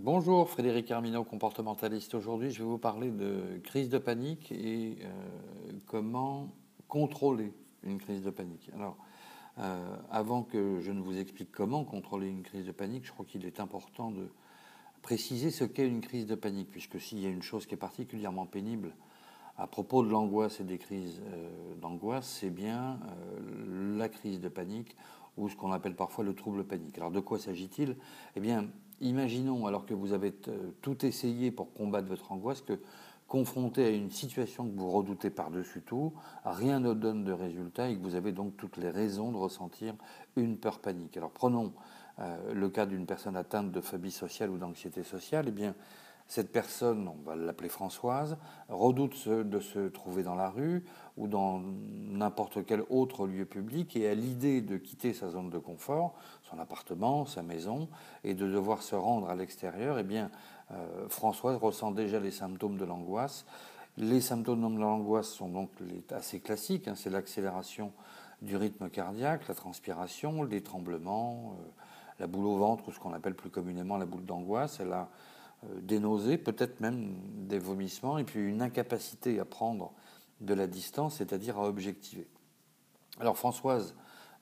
Bonjour, Frédéric Armino, comportementaliste. Aujourd'hui, je vais vous parler de crise de panique et euh, comment contrôler une crise de panique. Alors, euh, avant que je ne vous explique comment contrôler une crise de panique, je crois qu'il est important de préciser ce qu'est une crise de panique, puisque s'il y a une chose qui est particulièrement pénible à propos de l'angoisse et des crises euh, d'angoisse, c'est bien la crise de panique ou ce qu'on appelle parfois le trouble panique. Alors de quoi s'agit-il? Eh bien, imaginons, alors que vous avez euh, tout essayé pour combattre votre angoisse, que confronté à une situation que vous redoutez par-dessus tout, rien ne donne de résultat et que vous avez donc toutes les raisons de ressentir une peur panique. Alors prenons euh, le cas d'une personne atteinte de phobie sociale ou d'anxiété sociale. Eh bien, cette personne, on va l'appeler Françoise, redoute de se trouver dans la rue ou dans n'importe quel autre lieu public et a l'idée de quitter sa zone de confort, son appartement, sa maison, et de devoir se rendre à l'extérieur, eh bien, euh, Françoise ressent déjà les symptômes de l'angoisse. Les symptômes de l'angoisse sont donc assez classiques, hein. c'est l'accélération du rythme cardiaque, la transpiration, les tremblements, euh, la boule au ventre, ou ce qu'on appelle plus communément la boule d'angoisse. Elle a des nausées, peut-être même des vomissements, et puis une incapacité à prendre de la distance, c'est-à-dire à objectiver. Alors Françoise,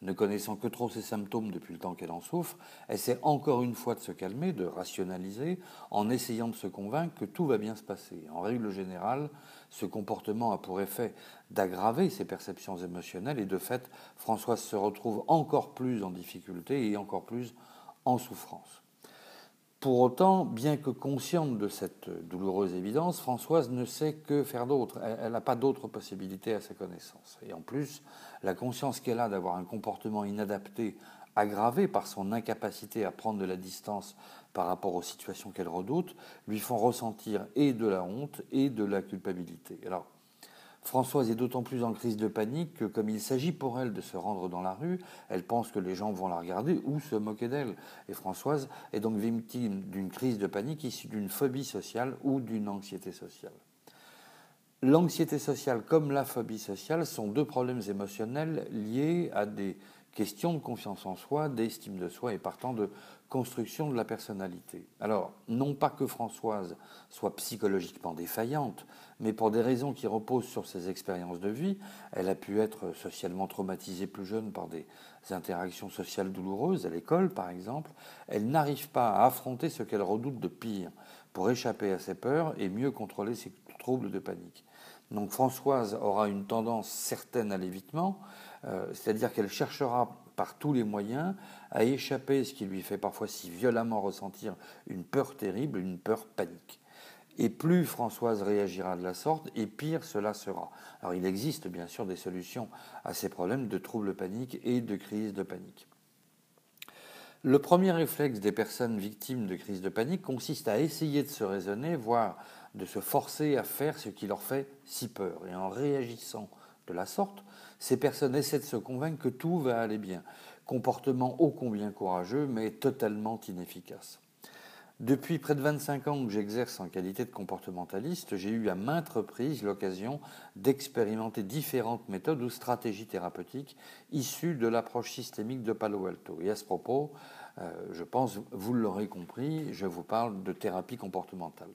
ne connaissant que trop ses symptômes depuis le temps qu'elle en souffre, essaie encore une fois de se calmer, de rationaliser, en essayant de se convaincre que tout va bien se passer. En règle générale, ce comportement a pour effet d'aggraver ses perceptions émotionnelles et de fait, Françoise se retrouve encore plus en difficulté et encore plus en souffrance. Pour autant, bien que consciente de cette douloureuse évidence, Françoise ne sait que faire d'autre. Elle n'a pas d'autre possibilité à sa connaissance. Et en plus, la conscience qu'elle a d'avoir un comportement inadapté, aggravé par son incapacité à prendre de la distance par rapport aux situations qu'elle redoute, lui font ressentir et de la honte et de la culpabilité. Françoise est d'autant plus en crise de panique que comme il s'agit pour elle de se rendre dans la rue, elle pense que les gens vont la regarder ou se moquer d'elle. Et Françoise est donc victime d'une crise de panique issue d'une phobie sociale ou d'une anxiété sociale. L'anxiété sociale comme la phobie sociale sont deux problèmes émotionnels liés à des question de confiance en soi, d'estime de soi et partant de construction de la personnalité. Alors, non pas que Françoise soit psychologiquement défaillante, mais pour des raisons qui reposent sur ses expériences de vie, elle a pu être socialement traumatisée plus jeune par des interactions sociales douloureuses, à l'école par exemple, elle n'arrive pas à affronter ce qu'elle redoute de pire pour échapper à ses peurs et mieux contrôler ses troubles de panique. Donc Françoise aura une tendance certaine à l'évitement, c'est-à-dire qu'elle cherchera par tous les moyens à échapper ce qui lui fait parfois si violemment ressentir une peur terrible, une peur panique. Et plus Françoise réagira de la sorte, et pire cela sera. Alors il existe bien sûr des solutions à ces problèmes de troubles paniques et de crises de panique. Le premier réflexe des personnes victimes de crises de panique consiste à essayer de se raisonner, voire de se forcer à faire ce qui leur fait si peur. Et en réagissant de la sorte, ces personnes essaient de se convaincre que tout va aller bien. Comportement ô combien courageux, mais totalement inefficace. Depuis près de 25 ans que j'exerce en qualité de comportementaliste, j'ai eu à maintes reprises l'occasion d'expérimenter différentes méthodes ou stratégies thérapeutiques issues de l'approche systémique de Palo Alto. Et à ce propos, euh, je pense, vous l'aurez compris, je vous parle de thérapie comportementale.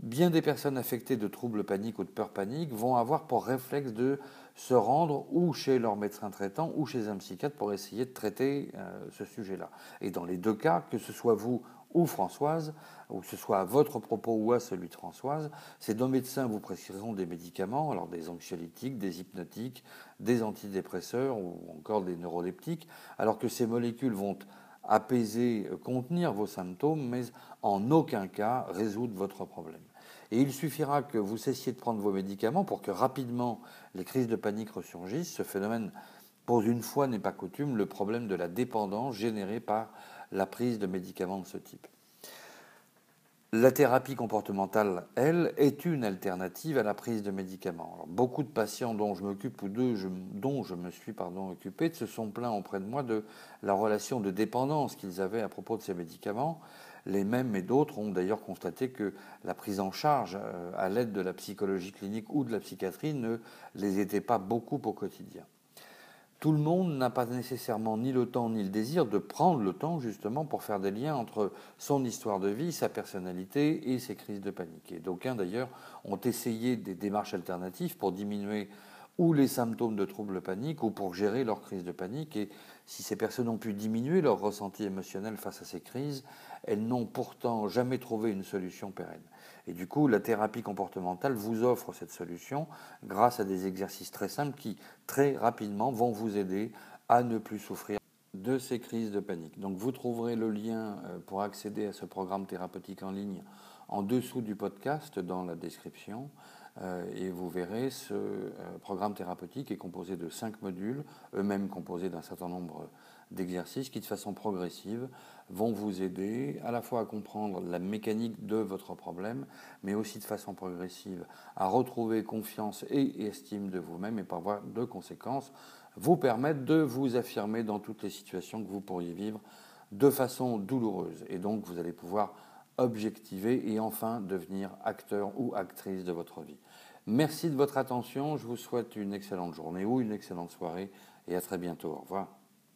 Bien des personnes affectées de troubles paniques ou de peur panique vont avoir pour réflexe de se rendre ou chez leur médecin traitant ou chez un psychiatre pour essayer de traiter euh, ce sujet-là. Et dans les deux cas, que ce soit vous ou Françoise, ou que ce soit à votre propos ou à celui de Françoise, ces deux médecins vous prescriront des médicaments, alors des anxiolytiques, des hypnotiques, des antidépresseurs ou encore des neuroleptiques, alors que ces molécules vont apaiser, euh, contenir vos symptômes, mais en aucun cas résoudre votre problème. Et il suffira que vous cessiez de prendre vos médicaments pour que rapidement les crises de panique ressurgissent. Ce phénomène pose une fois n'est pas coutume le problème de la dépendance générée par la prise de médicaments de ce type. La thérapie comportementale, elle, est une alternative à la prise de médicaments. beaucoup de patients dont je m'occupe ou dont je me suis pardon, occupé se sont plaints auprès de moi de la relation de dépendance qu'ils avaient à propos de ces médicaments. Les mêmes et d'autres ont d'ailleurs constaté que la prise en charge euh, à l'aide de la psychologie clinique ou de la psychiatrie ne les aidait pas beaucoup au quotidien. Tout le monde n'a pas nécessairement ni le temps ni le désir de prendre le temps justement pour faire des liens entre son histoire de vie, sa personnalité et ses crises de panique. Et d'aucuns d'ailleurs ont essayé des démarches alternatives pour diminuer ou les symptômes de troubles paniques ou pour gérer leur crise de panique. Et si ces personnes ont pu diminuer leur ressenti émotionnel face à ces crises, elles n'ont pourtant jamais trouvé une solution pérenne. Et du coup, la thérapie comportementale vous offre cette solution grâce à des exercices très simples qui, très rapidement, vont vous aider à ne plus souffrir de ces crises de panique. Donc vous trouverez le lien euh, pour accéder à ce programme thérapeutique en ligne en dessous du podcast dans la description. Euh, et vous verrez, ce euh, programme thérapeutique est composé de cinq modules, eux-mêmes composés d'un certain nombre d'exercices qui, de façon progressive, vont vous aider à la fois à comprendre la mécanique de votre problème, mais aussi de façon progressive à retrouver confiance et estime de vous-même et par voie de conséquence vous permettre de vous affirmer dans toutes les situations que vous pourriez vivre de façon douloureuse. Et donc vous allez pouvoir objectiver et enfin devenir acteur ou actrice de votre vie. Merci de votre attention, je vous souhaite une excellente journée ou une excellente soirée et à très bientôt. Au revoir.